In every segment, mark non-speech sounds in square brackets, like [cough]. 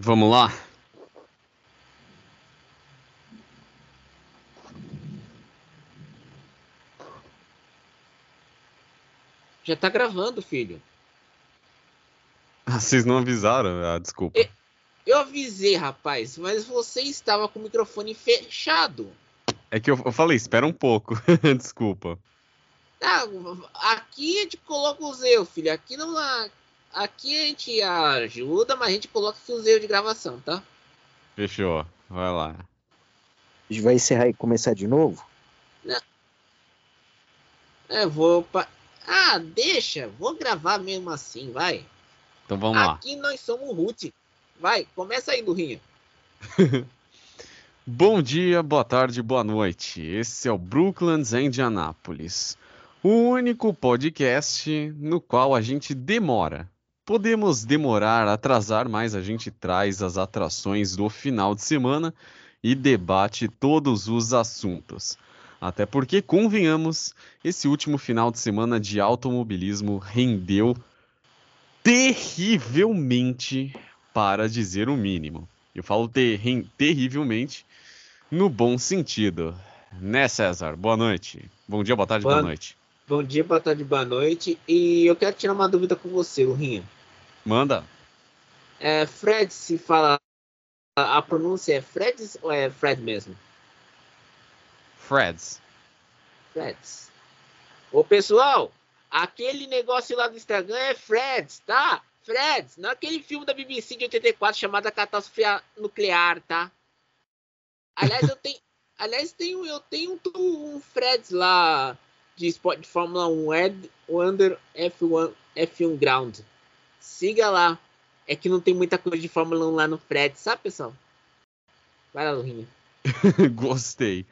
Vamos lá? Já tá gravando, filho. Ah, vocês não avisaram? Ah, desculpa. Eu, eu avisei, rapaz, mas você estava com o microfone fechado. É que eu, eu falei, espera um pouco. [laughs] desculpa. Ah, aqui a gente coloca os erros, filho. Aqui não Aqui a gente ajuda, mas a gente coloca aqui os erros de gravação, tá? Fechou. Vai lá. A gente vai encerrar e começar de novo? Não. É, vou. Pa... Ah, deixa, vou gravar mesmo assim, vai. Então vamos lá. Aqui nós somos root. Vai, começa aí, Lurinha. [laughs] Bom dia, boa tarde, boa noite. Esse é o Brooklands Indianápolis, o único podcast no qual a gente demora. Podemos demorar, atrasar, mas a gente traz as atrações do final de semana e debate todos os assuntos. Até porque, convenhamos, esse último final de semana de automobilismo rendeu terrivelmente, para dizer o mínimo. Eu falo ter terrivelmente no bom sentido. Né, César? Boa noite. Bom dia, boa tarde, boa, boa noite. Bom dia, boa tarde, boa noite. E eu quero tirar uma dúvida com você, Rinha. Manda. É, Fred se fala. A pronúncia é Freds ou é Fred mesmo? Freds. Freds. Ô pessoal, aquele negócio lá do Instagram é Freds, tá? Freds, não é aquele filme da BBC de 84 chamado Catástrofe Nuclear, tá? Aliás, eu tenho, [laughs] aliás, tenho, eu tenho um, um Freds lá de esporte de Fórmula 1, Ed Under F1, F1 Ground. Siga lá. É que não tem muita coisa de Fórmula 1 lá no Fred, sabe, pessoal? Vai lá, Lurinha. [laughs] Gostei.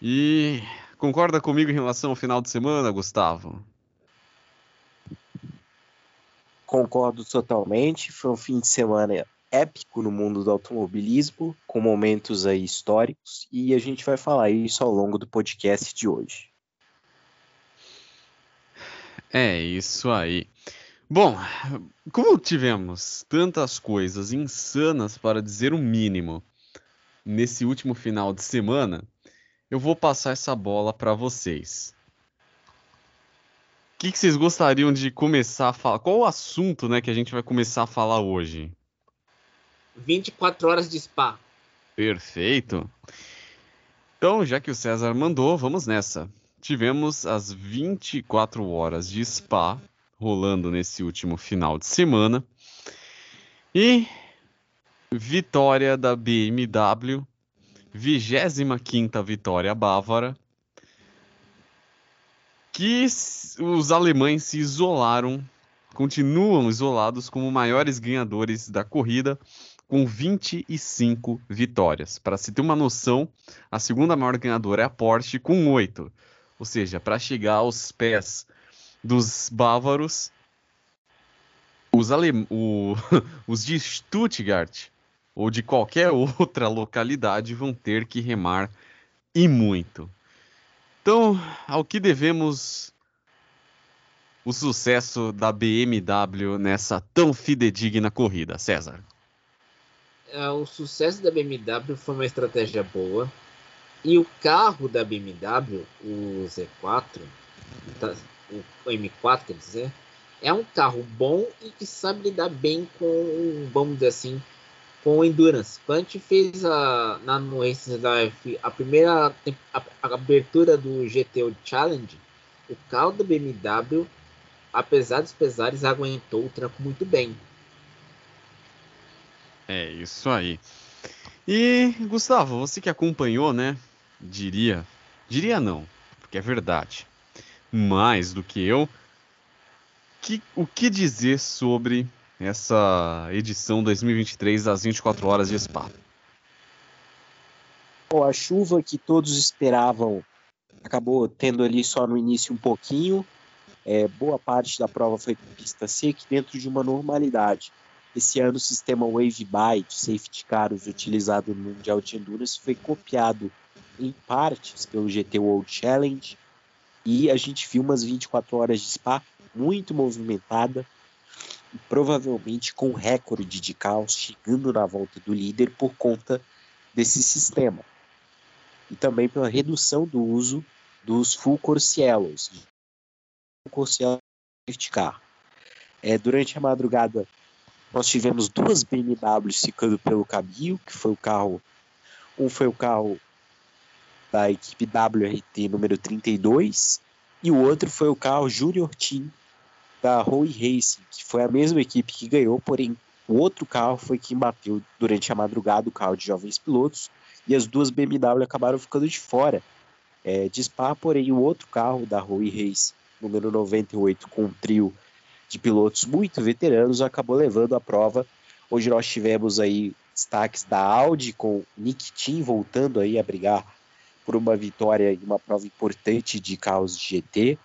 E concorda comigo em relação ao final de semana, Gustavo? Concordo totalmente. Foi um fim de semana épico no mundo do automobilismo, com momentos aí históricos, e a gente vai falar isso ao longo do podcast de hoje. É isso aí. Bom, como tivemos tantas coisas insanas para dizer o mínimo nesse último final de semana, eu vou passar essa bola para vocês. O que, que, vocês gostariam de começar a falar? Qual o assunto né, que a gente vai começar a falar hoje? 24 horas de spa. Perfeito. Então, já que o César mandou, vamos nessa. Tivemos as 24 horas de spa rolando nesse último final de semana. E vitória da BMW 25ª vitória bávara, que os alemães se isolaram, continuam isolados como maiores ganhadores da corrida, com 25 vitórias. Para se ter uma noção, a segunda maior ganhadora é a Porsche, com 8. Ou seja, para chegar aos pés dos bávaros, os, alem... o... [laughs] os de Stuttgart ou de qualquer outra localidade vão ter que remar e muito. Então, ao que devemos o sucesso da BMW nessa tão fidedigna corrida, César? É, o sucesso da BMW foi uma estratégia boa e o carro da BMW, o Z4, tá, o M4 quer dizer, é um carro bom e que sabe lidar bem com, vamos dizer assim, com endurance. Quando a gente fez a, na, no da F, a primeira a, a abertura do GTO Challenge, o carro da BMW, apesar dos pesares, aguentou o tranco muito bem. É isso aí. E Gustavo, você que acompanhou, né? Diria, diria não, porque é verdade. Mais do que eu, que, o que dizer sobre essa edição 2023 das 24 horas de Spa? Bom, a chuva que todos esperavam acabou tendo ali só no início um pouquinho. É, boa parte da prova foi pista seca dentro de uma normalidade. Esse ano o sistema Wave By de safety cars utilizado no Mundial de Endurance foi copiado em partes pelo GT World Challenge e a gente viu umas 24 horas de Spa muito movimentada, provavelmente com recorde de caos chegando na volta do líder por conta desse sistema. E também pela redução do uso dos full course yellows, full course. É, durante a madrugada, nós tivemos duas BMWs ficando pelo caminho, que foi o carro. Um foi o carro da equipe WRT número 32, e o outro foi o carro Junior Team da Roy Racing, que foi a mesma equipe que ganhou, porém o outro carro foi quem bateu durante a madrugada o carro de jovens pilotos, e as duas BMW acabaram ficando de fora é, de Spa, porém o outro carro da Roy Racing, número 98, com um trio de pilotos muito veteranos, acabou levando a prova. Hoje nós tivemos aí destaques da Audi com Nick Tim voltando aí a brigar por uma vitória em uma prova importante de carros de GT.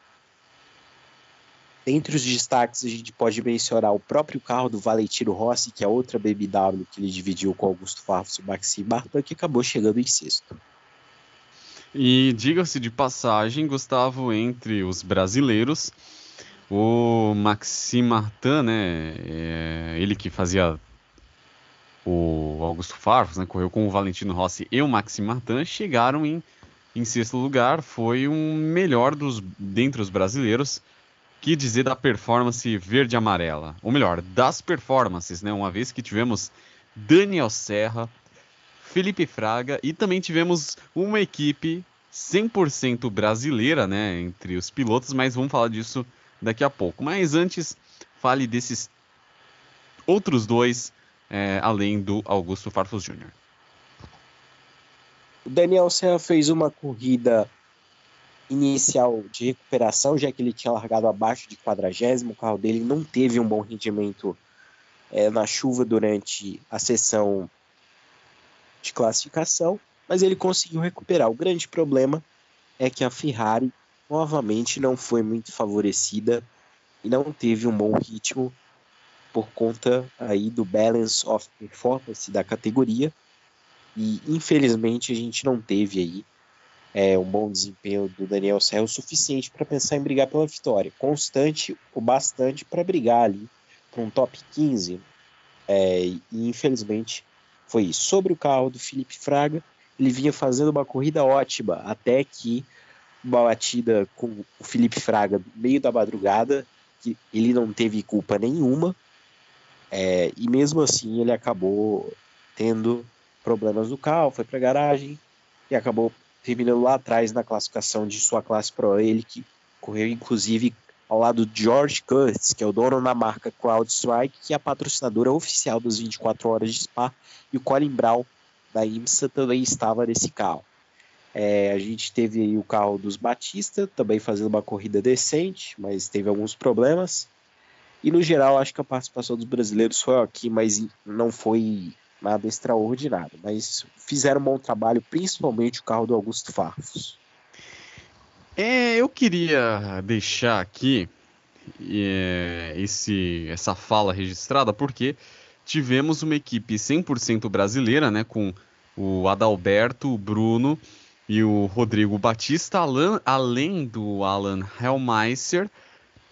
Dentre os destaques, a gente pode mencionar o próprio carro do Valentino Rossi, que é outra BMW que ele dividiu com Augusto Farfus e Maxime Martin, que acabou chegando em sexto. E diga-se de passagem, Gustavo, entre os brasileiros, o Maxime Martin, né, é, ele que fazia o Augusto Farfus, né, correu com o Valentino Rossi e o Maxime Martin, chegaram em, em sexto lugar. Foi um melhor dos dentre os brasileiros. Que dizer da performance verde amarela? Ou melhor, das performances, né? Uma vez que tivemos Daniel Serra, Felipe Fraga e também tivemos uma equipe 100% brasileira, né, entre os pilotos, mas vamos falar disso daqui a pouco. Mas antes, fale desses outros dois é, além do Augusto Farfus Jr. O Daniel Serra fez uma corrida inicial de recuperação, já que ele tinha largado abaixo de quadragésimo, o carro dele não teve um bom rendimento é, na chuva durante a sessão de classificação, mas ele conseguiu recuperar. O grande problema é que a Ferrari novamente não foi muito favorecida e não teve um bom ritmo por conta aí do balance of performance da categoria. E infelizmente a gente não teve aí é, um bom desempenho do Daniel Serra o suficiente para pensar em brigar pela vitória. Constante o bastante para brigar ali para um top 15. É, e infelizmente foi isso. Sobre o carro do Felipe Fraga, ele vinha fazendo uma corrida ótima até que uma batida com o Felipe Fraga no meio da madrugada, que ele não teve culpa nenhuma, é, e mesmo assim ele acabou tendo problemas no carro, foi para garagem e acabou terminando lá atrás na classificação de sua classe Pro. Ele que correu inclusive ao lado de George Curtis, que é o dono da marca CrowdStrike, que é a patrocinadora oficial das 24 horas de Spa, e o Colin Brown da IMSA também estava nesse carro. É, a gente teve o carro dos Batista, também fazendo uma corrida decente, mas teve alguns problemas. E no geral, acho que a participação dos brasileiros foi aqui, mas não foi nada extraordinário. Mas fizeram um bom trabalho, principalmente o carro do Augusto Farfus. É, eu queria deixar aqui é, esse, essa fala registrada, porque tivemos uma equipe 100% brasileira, né, com o Adalberto, o Bruno e o Rodrigo Batista, além do Alan Hellmeister,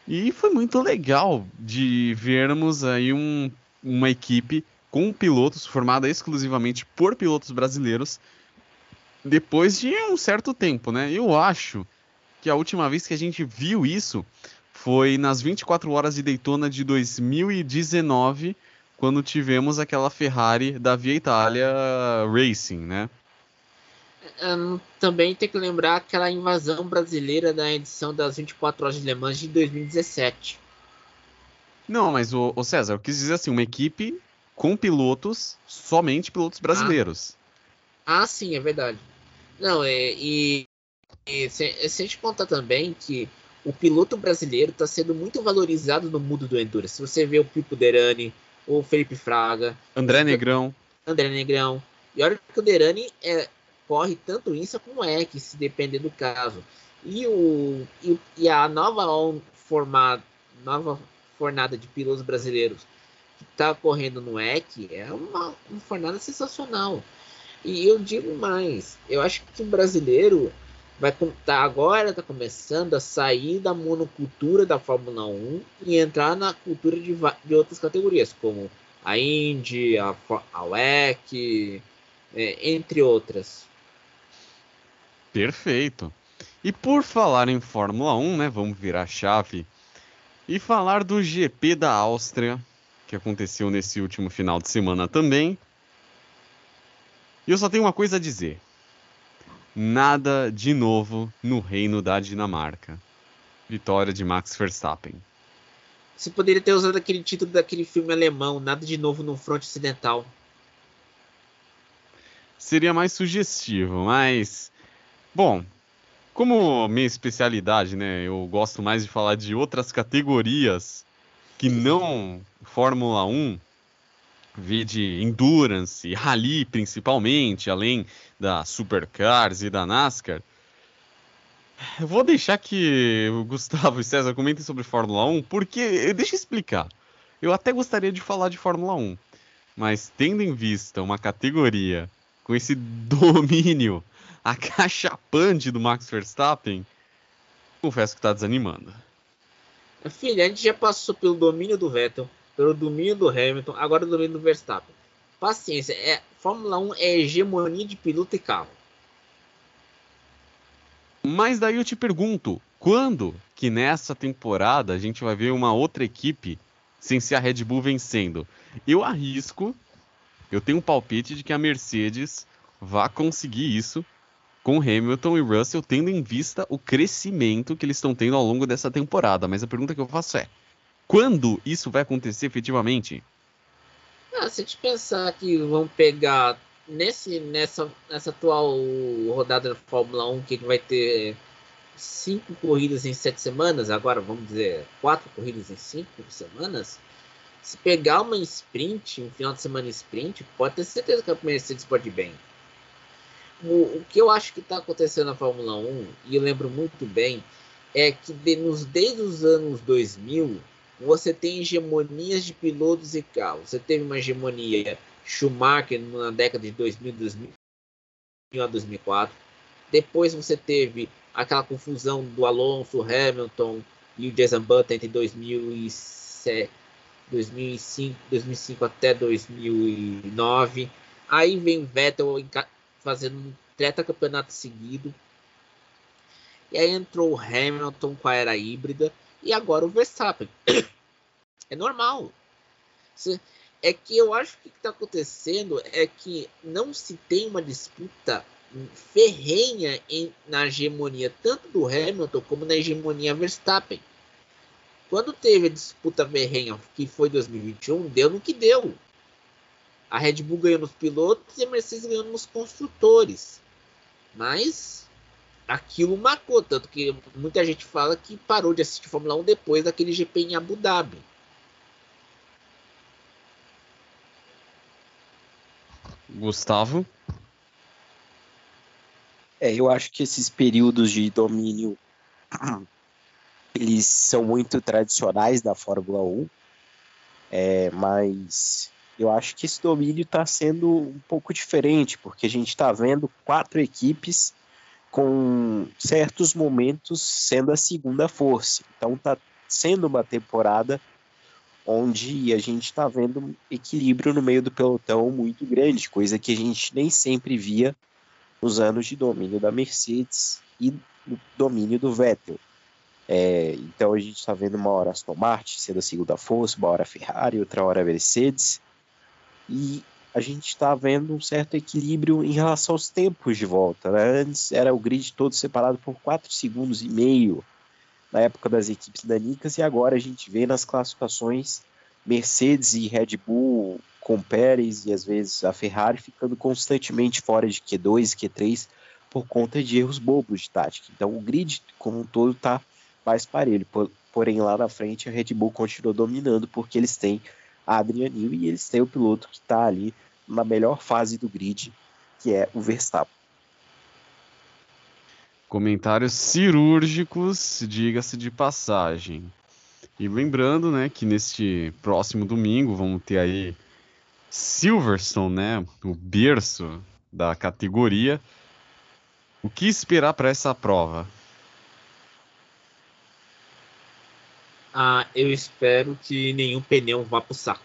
e foi muito legal de vermos aí um, uma equipe com pilotos formada exclusivamente por pilotos brasileiros depois de um certo tempo, né? Eu acho que a última vez que a gente viu isso foi nas 24 horas de Daytona de 2019, quando tivemos aquela Ferrari da Via Itália Racing, né? Também tem que lembrar aquela invasão brasileira na edição das 24 horas de Le Mans de 2017. Não, mas o, o César, eu quis dizer assim, uma equipe com pilotos, somente pilotos ah. brasileiros. Ah, ah sim, é verdade. Não, é, e, e se, se a gente contar também que o piloto brasileiro está sendo muito valorizado no mundo do Endurance. Se você vê o Pipo Derani, o Felipe Fraga, André Negrão. André Negrão. E olha que o Derani é, corre tanto isso como é que se depender do caso. E, o, e, e a nova formada, nova fornada de pilotos brasileiros que está correndo no EC é uma, uma fornada sensacional. E eu digo mais, eu acho que o brasileiro vai tá, agora está começando a sair da monocultura da Fórmula 1 e entrar na cultura de, de outras categorias, como a Indy, a, a WEC, é, entre outras. Perfeito. E por falar em Fórmula 1, né, vamos virar a chave e falar do GP da Áustria, que aconteceu nesse último final de semana também. E eu só tenho uma coisa a dizer. Nada de novo no reino da Dinamarca. Vitória de Max Verstappen. Você poderia ter usado aquele título daquele filme alemão, Nada de Novo no Fronte Ocidental. Seria mais sugestivo, mas. Bom, como minha especialidade, né? Eu gosto mais de falar de outras categorias que não Fórmula 1, de endurance, rally principalmente, além da Supercars e da NASCAR. Eu vou deixar que o Gustavo e César comentem sobre Fórmula 1, porque deixa eu explicar. Eu até gostaria de falar de Fórmula 1, mas tendo em vista uma categoria com esse [laughs] domínio acachapante do Max Verstappen, confesso que está desanimando. Filha, a gente já passou pelo domínio do Vettel, pelo domínio do Hamilton, agora o domínio do Verstappen. Paciência, é, Fórmula 1 é hegemonia de piloto e carro. Mas daí eu te pergunto, quando que nessa temporada a gente vai ver uma outra equipe sem ser a Red Bull vencendo? Eu arrisco, eu tenho um palpite de que a Mercedes vá conseguir isso com Hamilton e Russell, tendo em vista o crescimento que eles estão tendo ao longo dessa temporada. Mas a pergunta que eu faço é: quando isso vai acontecer efetivamente? Ah, se a gente pensar que vão pegar nesse, nessa, nessa atual rodada da Fórmula 1, que vai ter cinco corridas em sete semanas, agora vamos dizer quatro corridas em cinco semanas, se pegar uma sprint, um final de semana sprint, pode ter certeza que a Mercedes pode ir bem. O, que eu acho que está acontecendo na Fórmula 1, e eu lembro muito bem, é que de, nos, desde os anos 2000, você tem hegemonias de pilotos e carros. Você teve uma hegemonia Schumacher na década de 2000, 2000 a 2004. Depois você teve aquela confusão do Alonso, Hamilton e o Jason Button entre 2007, 2005, 2005 até 2009. Aí vem Vettel fazendo um campeonato seguido. E aí entrou o Hamilton com a era híbrida e agora o Verstappen. [coughs] É normal. É que eu acho que o que está acontecendo é que não se tem uma disputa ferrenha em, na hegemonia tanto do Hamilton como na hegemonia Verstappen. Quando teve a disputa ferrenha, que foi 2021, deu no que deu. A Red Bull ganhou nos pilotos e a Mercedes ganhou nos construtores. Mas aquilo marcou, tanto que muita gente fala que parou de assistir Fórmula 1 depois daquele GP em Abu Dhabi. Gustavo? É, eu acho que esses períodos de domínio [clears throat] eles são muito tradicionais da Fórmula 1, é, mas eu acho que esse domínio está sendo um pouco diferente, porque a gente está vendo quatro equipes com certos momentos sendo a segunda força. Então está sendo uma temporada onde a gente está vendo um equilíbrio no meio do pelotão muito grande, coisa que a gente nem sempre via nos anos de domínio da Mercedes e no domínio do Vettel. É, então a gente está vendo uma hora Aston Martin sendo a segunda força, uma hora Ferrari, outra hora Mercedes, e a gente está vendo um certo equilíbrio em relação aos tempos de volta. Né? Antes era o grid todo separado por 4 segundos e meio na época das equipes danicas e agora a gente vê nas classificações Mercedes e Red Bull com Pérez e às vezes a Ferrari ficando constantemente fora de Q2 e Q3 por conta de erros bobos de tática. Então o grid como um todo está mais parelho, porém lá na frente a Red Bull continua dominando porque eles têm a Newey e eles têm o piloto que está ali na melhor fase do grid, que é o Verstappen. Comentários cirúrgicos, diga-se de passagem. E lembrando, né, que neste próximo domingo vamos ter aí Silverstone, né, o berço da categoria. O que esperar para essa prova? Ah, eu espero que nenhum pneu vá pro saco.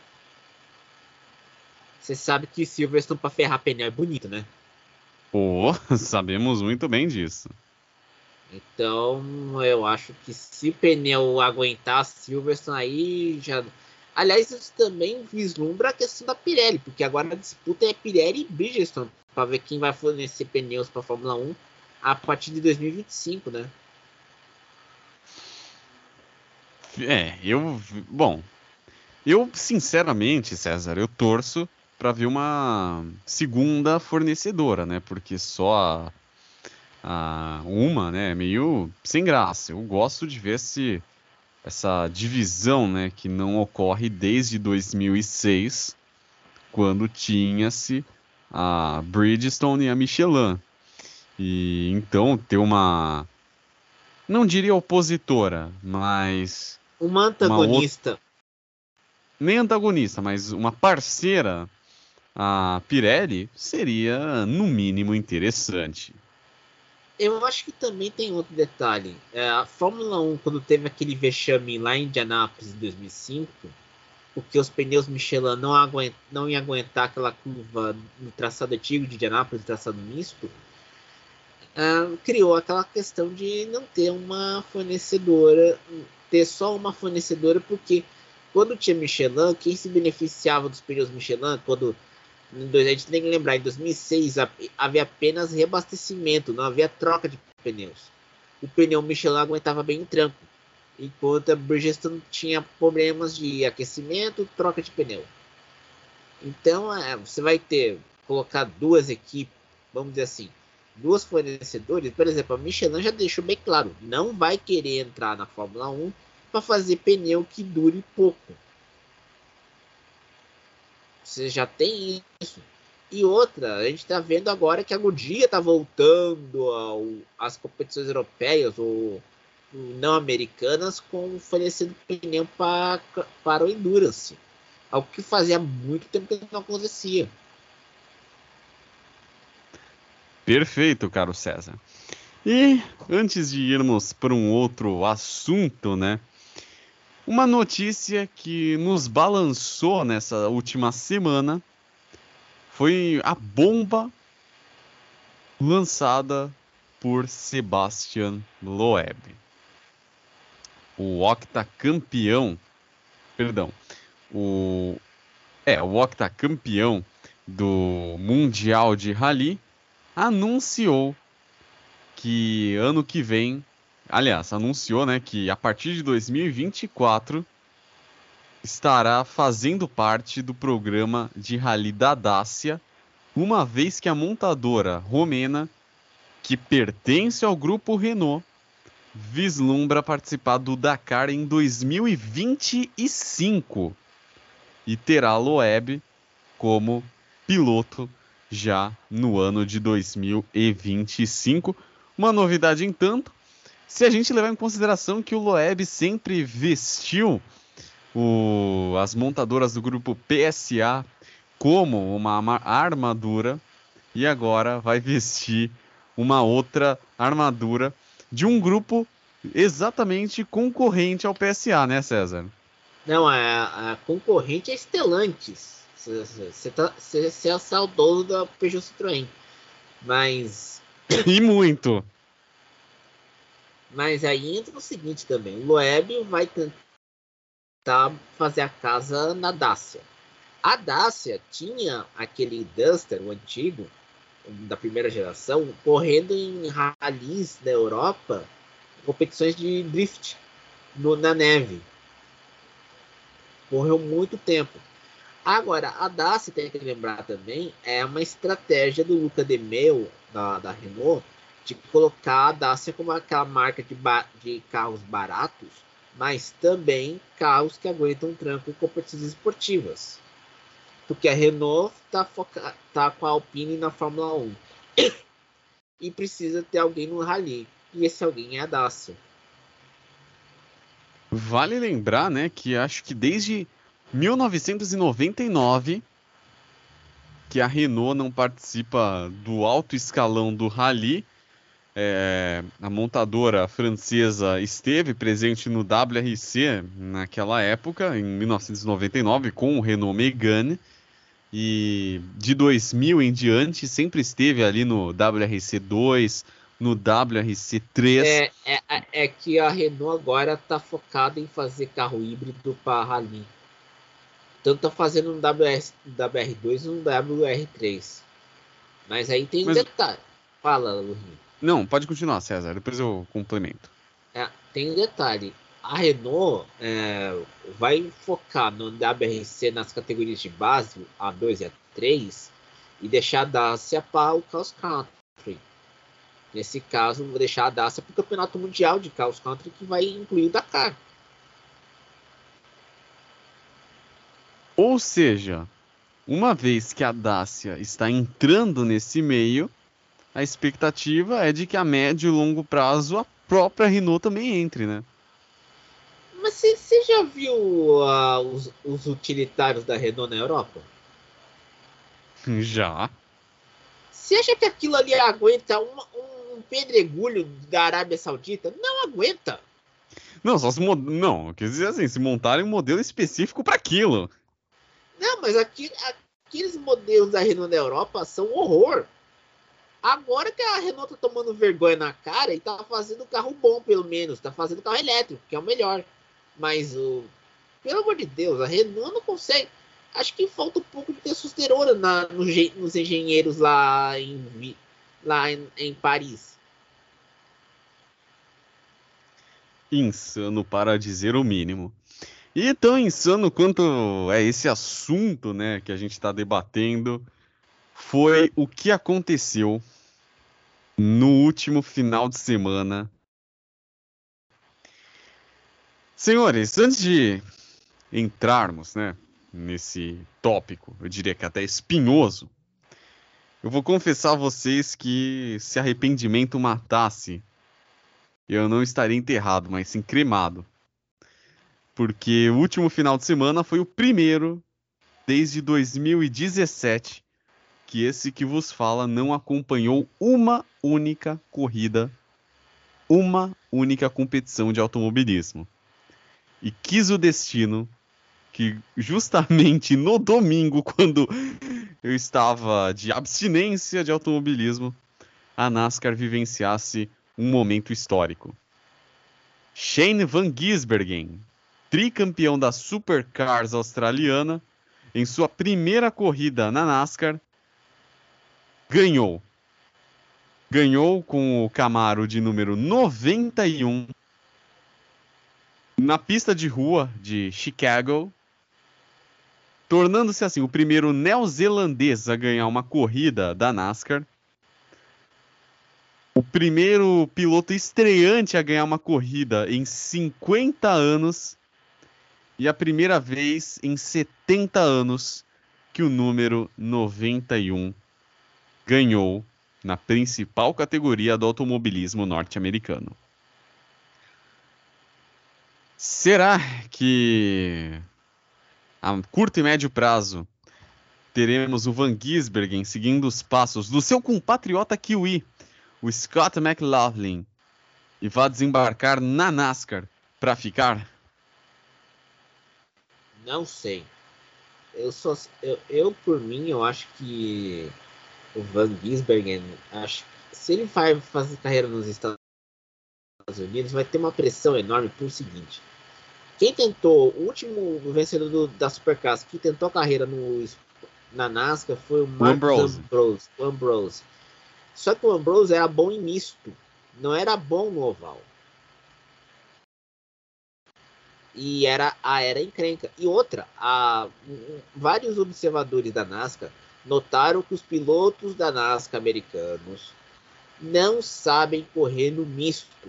Você sabe que Silverstone para ferrar pneu é bonito, né? Pô, [laughs] sabemos muito bem disso. Então, eu acho que se o pneu aguentar Silverstone aí já. Aliás, isso também vislumbra a questão da Pirelli, porque agora a disputa é Pirelli e Bridgestone para ver quem vai fornecer pneus para Fórmula 1 a partir de 2025, né? É, eu. Bom, eu sinceramente, César, eu torço para ver uma segunda fornecedora, né? Porque só a, a uma, né, é meio sem graça. Eu gosto de ver esse, essa divisão, né, que não ocorre desde 2006, quando tinha-se a Bridgestone e a Michelin. E então ter uma não diria opositora, mas uma antagonista. Uma Nem antagonista, mas uma parceira a Pirelli seria no mínimo interessante. Eu acho que também tem outro detalhe. É, a Fórmula 1, quando teve aquele vexame lá em Indianápolis em 2005, porque os pneus Michelin não, aguent, não iam aguentar aquela curva no traçado antigo de Indianápolis, traçado misto, uh, criou aquela questão de não ter uma fornecedora, ter só uma fornecedora, porque quando tinha Michelin, quem se beneficiava dos pneus Michelin, quando a gente tem que lembrar, em 2006 havia apenas reabastecimento, não havia troca de pneus. O pneu Michelin aguentava bem o tranco enquanto a Bridgestone tinha problemas de aquecimento, troca de pneu. Então, é, você vai ter colocar duas equipes, vamos dizer assim, duas fornecedores. Por exemplo, a Michelin já deixou bem claro, não vai querer entrar na Fórmula 1 para fazer pneu que dure pouco. Você já tem isso. E outra, a gente está vendo agora que a Goodyear está voltando ao, às competições europeias, ou não americanas com fornecendo pneu para, para o Endurance. Algo que fazia muito tempo que não acontecia. Perfeito, caro César. E antes de irmos para um outro assunto, né? Uma notícia que nos balançou nessa última semana foi a bomba lançada por Sebastian Loeb o octacampeão, perdão, o é, o octacampeão do Mundial de Rally anunciou que ano que vem, aliás, anunciou, né, que a partir de 2024 estará fazendo parte do programa de Rally da Dácia, uma vez que a montadora romena, que pertence ao grupo Renault, vislumbra participar do Dakar em 2025 e terá Loeb como piloto já no ano de 2025. Uma novidade, entanto, se a gente levar em consideração que o Loeb sempre vestiu o, as montadoras do grupo PSA como uma armadura e agora vai vestir uma outra armadura de um grupo exatamente concorrente ao PSA, né, César? Não, a, a concorrente é Stellantis. Você tá, é saudoso da Peugeot Citroën. Mas. e muito. Mas aí entra o seguinte também: o Loeb vai tentar fazer a casa na Dacia. A Dacia tinha aquele Duster, o antigo, da primeira geração, correndo em rallies da Europa, competições de drift no, na neve. Correu muito tempo. Agora, a Dacia, tem que lembrar também, é uma estratégia do Luca De Meo, da, da Renault, de colocar a Dacia como aquela marca de, de carros baratos, mas também carros que aguentam tranco em competições esportivas. Porque a Renault está tá com a Alpine na Fórmula 1 [coughs] e precisa ter alguém no Rally. E esse alguém é a Dacia. Vale lembrar, né, que acho que desde 1999 que a Renault não participa do alto escalão do Rally, é, a montadora francesa esteve presente no WRC naquela época, em 1999, com o Renault Megane, e de 2000 em diante sempre esteve ali no WRC 2, no WRC 3. É, é, é que a Renault agora está focada em fazer carro híbrido para Rally. Tanto tá fazendo no WR, WR2 e no WR3. Mas aí tem Mas... detalhe. Fala, Lurinho. Não, pode continuar, César. Depois eu complemento. É, tem um detalhe. A Renault é, vai focar no WRC nas categorias de base, A2 e A3, e deixar a Dacia para o Cross Country. Nesse caso, vou deixar a Dacia para o Campeonato Mundial de Cross Country, que vai incluir o Dakar. Ou seja, uma vez que a Dacia está entrando nesse meio, a expectativa é de que a médio e longo prazo a própria Renault também entre, né? Mas você já viu uh, os, os, utilitários da Renault na Europa? Já. Você acha que aquilo ali aguenta um, um pedregulho da Arábia Saudita? Não aguenta. Não, só se não, quer dizer assim, se montarem um modelo específico para aquilo. Não, mas aqui, aqueles modelos da Renault da Europa são horror. Agora que a Renault tá tomando vergonha na cara e tá fazendo carro bom, pelo menos. Tá fazendo carro elétrico, que é o melhor. Mas, o pelo amor de Deus, a Renault não consegue. Acho que falta um pouco de testosterona na, no, nos engenheiros lá em, lá em, em Paris. Insano para dizer o mínimo. E tão insano quanto é esse assunto, né, que a gente está debatendo, foi o que aconteceu no último final de semana. Senhores, antes de entrarmos né, nesse tópico, eu diria que até espinhoso, eu vou confessar a vocês que se arrependimento matasse, eu não estaria enterrado, mas sim cremado. Porque o último final de semana foi o primeiro desde 2017 que esse que vos fala não acompanhou uma única corrida, uma única competição de automobilismo. E quis o destino que justamente no domingo, [laughs] quando eu estava de abstinência de automobilismo, a NASCAR vivenciasse um momento histórico. Shane Van Gisbergen, tricampeão da Supercars australiana, em sua primeira corrida na NASCAR, ganhou. Ganhou com o Camaro de número 91 na pista de rua de Chicago, tornando-se assim o primeiro neozelandês a ganhar uma corrida da NASCAR. O primeiro piloto estreante a ganhar uma corrida em 50 anos. E a primeira vez em 70 anos que o número 91 ganhou na principal categoria do automobilismo norte-americano. Será que a curto e médio prazo teremos o Van Gisbergen seguindo os passos do seu compatriota kiwi, o Scott McLaughlin, e vá desembarcar na NASCAR para ficar? Não sei. Eu, só, eu, eu, por mim, eu acho que o Van Gisbergen, acho se ele vai fazer carreira nos Estados Unidos, vai ter uma pressão enorme por seguinte. Quem tentou, o último vencedor do, da Supercars que tentou a carreira no, na NASCAR foi o Mark Ambrose. Ambrose, Ambrose. Só que o Ambrose era bom em misto, não era bom no oval. E era a era encrenca. E outra, a, vários observadores da NASCAR notaram que os pilotos da NASCAR americanos não sabem correr no misto.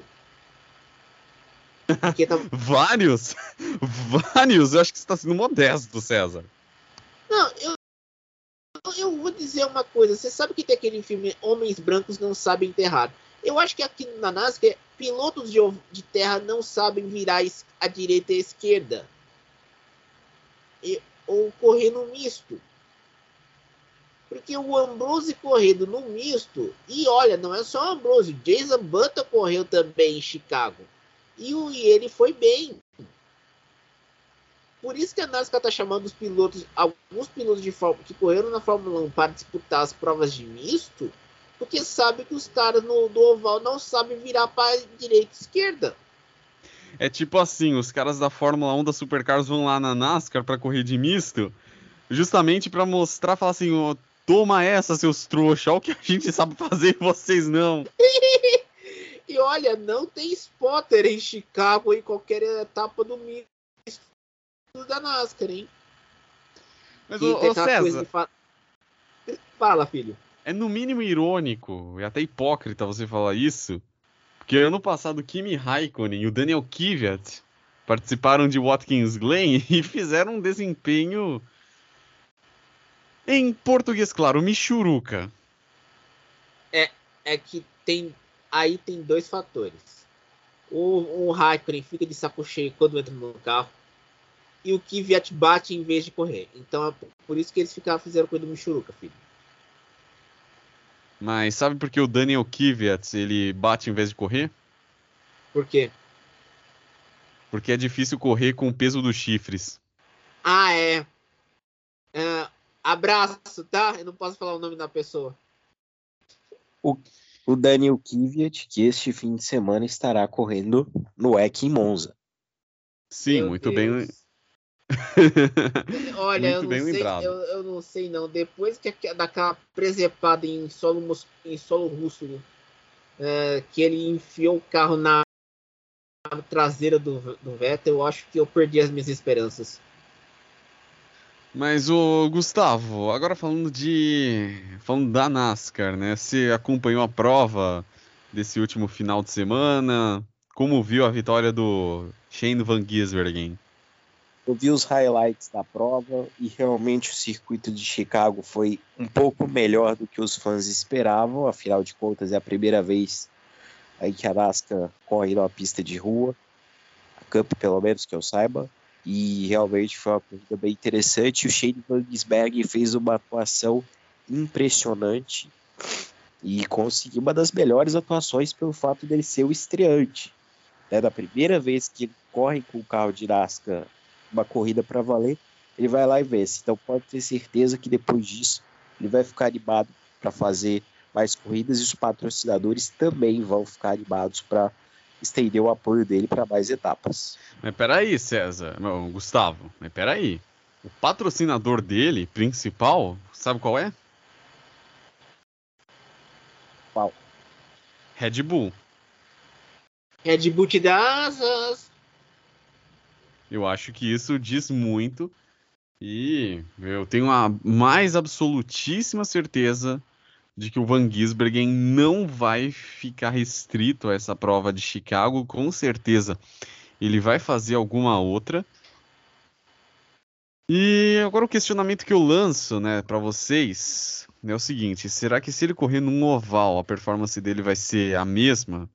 Tá... [laughs] Vários? Vários? Eu acho que você está sendo modesto, César. Não, eu, eu vou dizer uma coisa. Você sabe que tem aquele filme Homens Brancos Não Sabem Enterrar. Eu acho que aqui na NASCAR, pilotos de, de terra não sabem virar a direita e a esquerda. E, ou correr no misto. Porque o Ambrose correndo no misto, e olha, não é só o Ambrose, Jason Button correu também em Chicago. E, o, e ele foi bem. Por isso que a NASCAR está chamando os pilotos, alguns pilotos de que correram na Fórmula 1 para disputar as provas de misto, porque sabe que os caras no, do oval não sabem virar para direita e esquerda. É tipo assim, os caras da Fórmula 1 da Supercars vão lá na NASCAR para correr de misto, justamente para mostrar, falar assim, oh, toma essa, seus trouxa, olha o que a gente sabe fazer e vocês não. [laughs] e olha, não tem spotter em Chicago em qualquer etapa do misto da NASCAR, hein? Mas, ô, ô César... Fala... fala, filho. É no mínimo irônico e até hipócrita você falar isso, porque ano passado Kimi Raikkonen e o Daniel Kvyat participaram de Watkins Glen [laughs] e fizeram um desempenho em português, claro, Michuruca. É, é que tem aí tem dois fatores. O, o Raikkonen fica de saco cheio quando entra no carro e o Kvyat bate em vez de correr. Então é por isso que eles ficaram fizeram coisa do Michuruca, filho. Mas sabe por que o Daniel Kvyat ele bate em vez de correr? Por quê? Porque é difícil correr com o peso dos chifres. Ah, é. é abraço, tá? Eu não posso falar o nome da pessoa. O, o Daniel Kvyat, que este fim de semana estará correndo no EC em Monza. Sim, Meu muito Deus. bem [laughs] Olha, eu não, sei, eu, eu, não sei não. Depois que daquela presepada em solo, em solo russo, é, que ele enfiou o carro na traseira do, do Vettel, eu acho que eu perdi as minhas esperanças. Mas o Gustavo, agora falando de falando da NASCAR, né? Você acompanhou a prova desse último final de semana? Como viu a vitória do Shane Van Gisbergen? Eu vi os highlights da prova e realmente o circuito de Chicago foi um pouco melhor do que os fãs esperavam. Afinal de contas, é a primeira vez aí que a NASCAR corre numa pista de rua, a Cup pelo menos que eu saiba. E realmente foi uma corrida bem interessante. O Shane Van Gisbergen fez uma atuação impressionante e conseguiu uma das melhores atuações pelo fato dele ser o estreante. É da primeira vez que ele corre com o carro de NASCAR uma corrida para valer, ele vai lá e vence. Então pode ter certeza que depois disso ele vai ficar animado para fazer mais corridas e os patrocinadores também vão ficar animados para estender o apoio dele para mais etapas. Mas peraí, César, meu, Gustavo, mas peraí. O patrocinador dele, principal, sabe qual é? Qual? Red Bull. Red Bull te dá asas. Eu acho que isso diz muito. E eu tenho a mais absolutíssima certeza de que o Van Gisbergen não vai ficar restrito a essa prova de Chicago, com certeza. Ele vai fazer alguma outra. E agora o questionamento que eu lanço, né, para vocês é o seguinte: será que se ele correr num oval, a performance dele vai ser a mesma?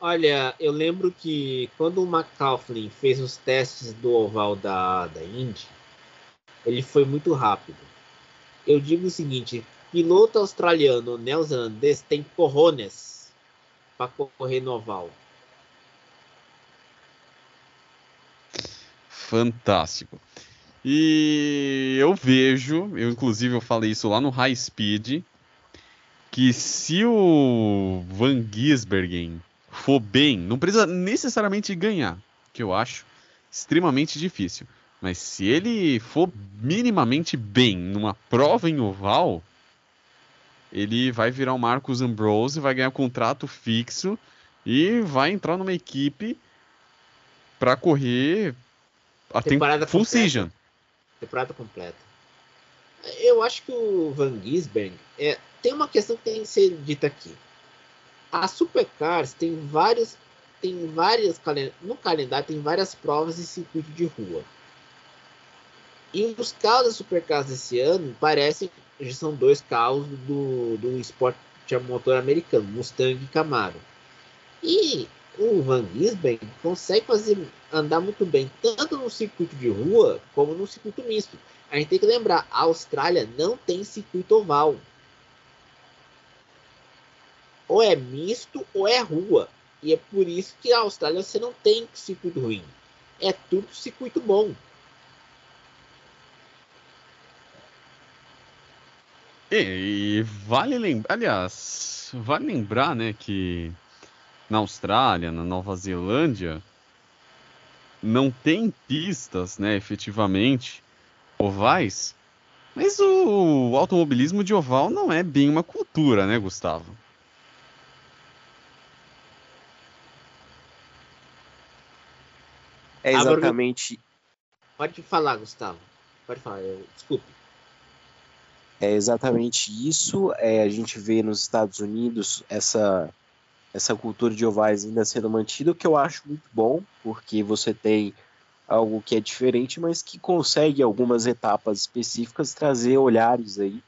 Olha, eu lembro que quando o McCauliflin fez os testes do oval da, da Indy, ele foi muito rápido. Eu digo o seguinte: piloto australiano neozelandês tem corrones para correr no oval. Fantástico. E eu vejo, eu inclusive eu falei isso lá no High Speed, que se o Van Gisbergen for bem, não precisa necessariamente ganhar, que eu acho extremamente difícil. Mas se ele for minimamente bem numa prova em oval, ele vai virar o Marcos Ambrose, vai ganhar contrato fixo e vai entrar numa equipe para correr a temporada full completa. season. Temporada completa. Eu acho que o Van Gisbergen é, tem uma questão que tem que ser dita aqui. A Supercars tem vários tem várias no calendário tem várias provas em circuito de rua. E os carros da Supercars desse ano parecem são dois carros do, do esporte a motor americano, Mustang e Camaro. E o Van Gisbergen consegue fazer andar muito bem tanto no circuito de rua como no circuito misto. A gente tem que lembrar, a Austrália não tem circuito oval. Ou é misto ou é rua. E é por isso que a Austrália você não tem circuito ruim. É tudo circuito bom. E, vale lembrar, aliás, vale lembrar, né, que na Austrália, na Nova Zelândia, não tem pistas, né, efetivamente, ovais, mas o automobilismo de oval não é bem uma cultura, né, Gustavo? É exatamente. Pode falar, Gustavo. Pode falar, eu... desculpe. É exatamente isso. É, a gente vê nos Estados Unidos essa, essa cultura de ovais ainda sendo mantida, o que eu acho muito bom, porque você tem algo que é diferente, mas que consegue algumas etapas específicas trazer olhares aí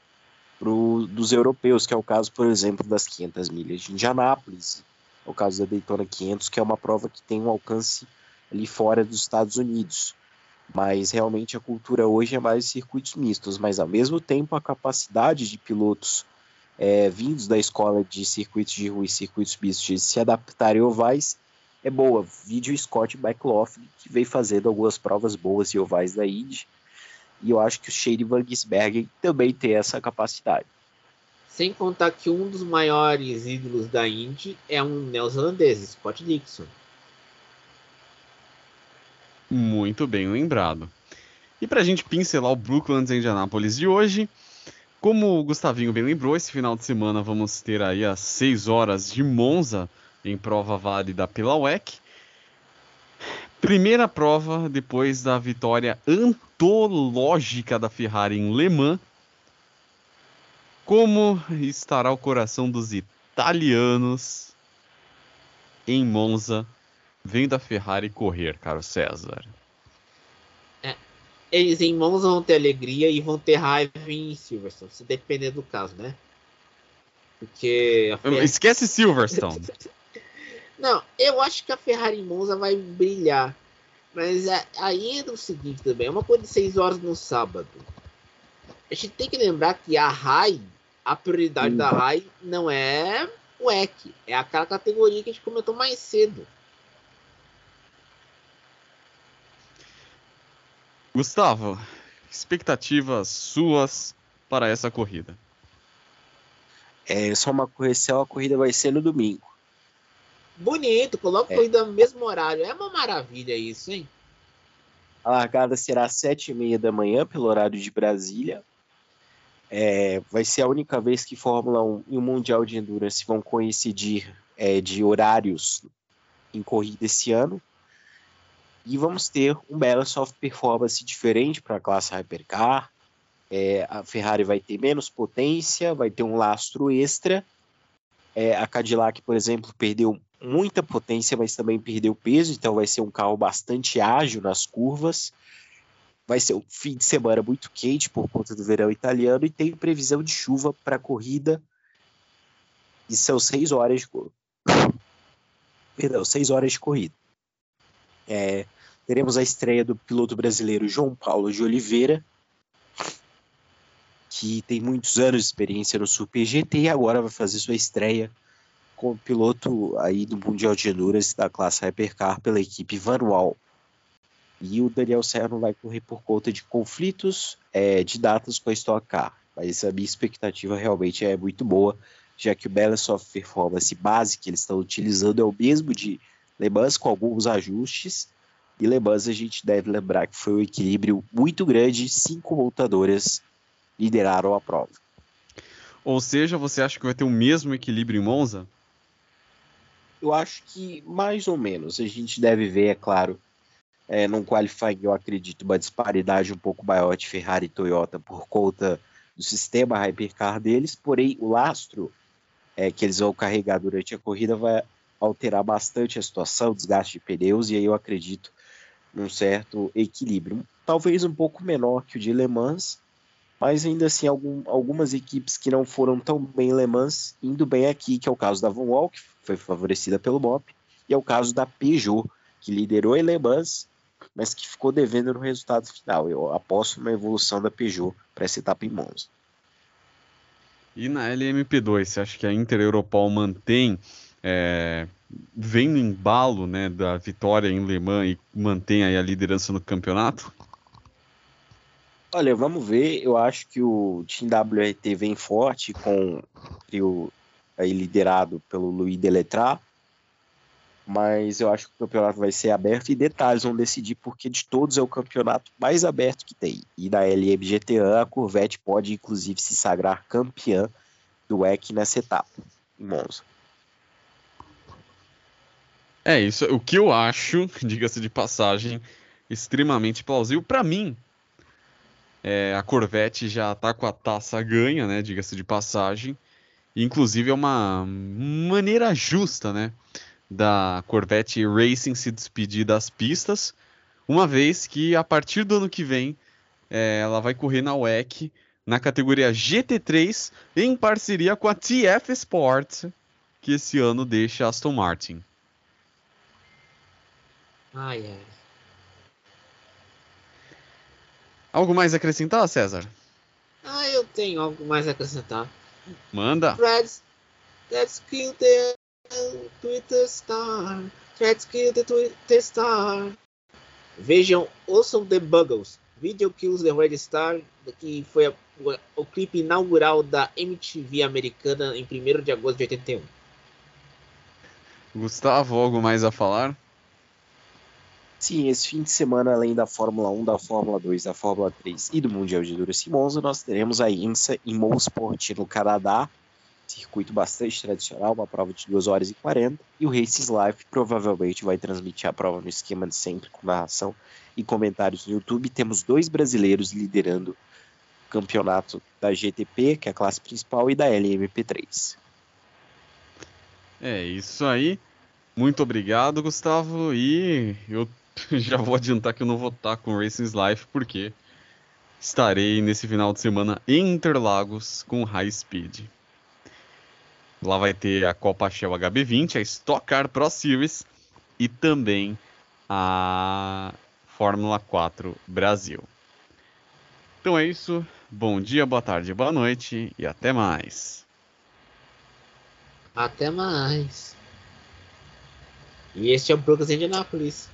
pro, dos europeus, que é o caso, por exemplo, das 500 milhas de Indianápolis, é o caso da Daytona 500, que é uma prova que tem um alcance ali fora dos Estados Unidos. Mas realmente a cultura hoje é mais circuitos mistos, mas ao mesmo tempo a capacidade de pilotos é, vindos da escola de circuitos de rua e circuitos mistos de se adaptarem ovais é boa. Vídeo Scott Backloff, que veio fazendo algumas provas boas e ovais da Indy. E eu acho que o Shane Van Gisbergen também tem essa capacidade. Sem contar que um dos maiores ídolos da Indy é um neozelandês, Scott Dixon. Muito bem lembrado. E para a gente pincelar o Brooklands Indianapolis de hoje, como o Gustavinho bem lembrou, esse final de semana vamos ter aí às 6 horas de Monza em prova válida pela WEC. Primeira prova depois da vitória antológica da Ferrari em Le Mans. Como estará o coração dos italianos em Monza vendo a Ferrari correr, caro César? É, eles em Monza vão ter alegria e vão ter raiva em Silverstone, se depender do caso, né? Porque. Ferrari... Esquece Silverstone. [laughs] Não, eu acho que a Ferrari em Monza vai brilhar. Mas é, aí é o seguinte também, é uma coisa de 6 horas no sábado. A gente tem que lembrar que a RAI, a prioridade da RAI não é o EC, é aquela categoria que a gente comentou mais cedo. Gustavo, expectativas suas para essa corrida? É só uma correção, a corrida vai ser no domingo. Bonito, coloca é. corrida no mesmo horário. É uma maravilha isso, hein? A largada será às sete e meia da manhã, pelo horário de Brasília. É, vai ser a única vez que Fórmula 1 e o Mundial de Endurance vão coincidir é, de horários em corrida esse ano. E vamos ter um belo soft performance diferente para a classe Hypercar. É, a Ferrari vai ter menos potência, vai ter um lastro extra. É, a Cadillac, por exemplo, perdeu muita potência, mas também perdeu peso, então vai ser um carro bastante ágil nas curvas. Vai ser um fim de semana muito quente por conta do verão italiano e tem previsão de chuva para a corrida. E são seis horas de Perdão, seis horas de corrida. É, teremos a estreia do piloto brasileiro João Paulo de Oliveira, que tem muitos anos de experiência no Super GT e agora vai fazer sua estreia como piloto aí do Mundial de Endurance da classe Hypercar pela equipe Vanual. E o Daniel Serra não vai correr por conta de conflitos é, de datas com a Stock Car. Mas a minha expectativa realmente é muito boa, já que o Balance Performance base que eles estão utilizando é o mesmo de Le Mans, com alguns ajustes. E Le Mans a gente deve lembrar que foi um equilíbrio muito grande, cinco montadoras lideraram a prova. Ou seja, você acha que vai ter o mesmo equilíbrio em Monza? Eu acho que mais ou menos. A gente deve ver, é claro, é, num qualifying, eu acredito, uma disparidade um pouco maior de Ferrari e Toyota por conta do sistema Hypercar deles, porém o lastro é, que eles vão carregar durante a corrida vai alterar bastante a situação, desgaste de pneus, e aí eu acredito num certo equilíbrio. Talvez um pouco menor que o de Le Mans, mas ainda assim algum, algumas equipes que não foram tão bem em Le Mans indo bem aqui, que é o caso da Von Wall, que foi favorecida pelo MOP, e é o caso da Peugeot, que liderou em Le Mans mas que ficou devendo no resultado final. Eu aposto na evolução da Peugeot para essa etapa em Monza. E na LMP2, você acha que a Inter Europol mantém, é, vem no embalo né, da vitória em Le Mans e mantém aí a liderança no campeonato? Olha, vamos ver. Eu acho que o Team WRT vem forte com o aí liderado pelo Louis Deletrat mas eu acho que o campeonato vai ser aberto e detalhes vão decidir porque de todos é o campeonato mais aberto que tem. E na LMGTA a Corvette pode inclusive se sagrar campeã do WEC nessa etapa, em Monza. É isso, o que eu acho, [laughs] diga-se de passagem, extremamente plausível para mim. É, a Corvette já tá com a taça ganha, né, diga-se de passagem. Inclusive é uma maneira justa, né, da Corvette Racing se despedir das pistas, uma vez que a partir do ano que vem é, ela vai correr na WEC na categoria GT3 em parceria com a TF Sport, que esse ano deixa Aston Martin. Ai, ai. Algo mais a acrescentar, César? Ah, eu tenho algo mais a acrescentar. Manda. Let's, let's kill the Twitter Star. Let's kill the Twitter Star. Vejam, ouçam The Buggles. Video Kills the Red Star, que foi a, o clipe inaugural da MTV americana em 1 de agosto de 81. Gustavo, algo mais a falar? Sim, esse fim de semana, além da Fórmula 1, da Fórmula 2, da Fórmula 3 e do Mundial de Endurance nós teremos a INSA em Mosport no Canadá, circuito bastante tradicional, uma prova de 2 horas e 40, e o Races Live provavelmente vai transmitir a prova no esquema de sempre, com narração e comentários no YouTube. Temos dois brasileiros liderando o campeonato da GTP, que é a classe principal, e da LMP3. É isso aí. Muito obrigado, Gustavo. E eu [laughs] já vou adiantar que eu não vou estar com o Racing Life, porque estarei nesse final de semana em Interlagos com High Speed. Lá vai ter a Copa Shell HB20, a Stock Car Pro Series e também a Fórmula 4 Brasil. Então é isso. Bom dia, boa tarde, boa noite e até mais. Até mais. E este é o Brooklyn Indianapolis.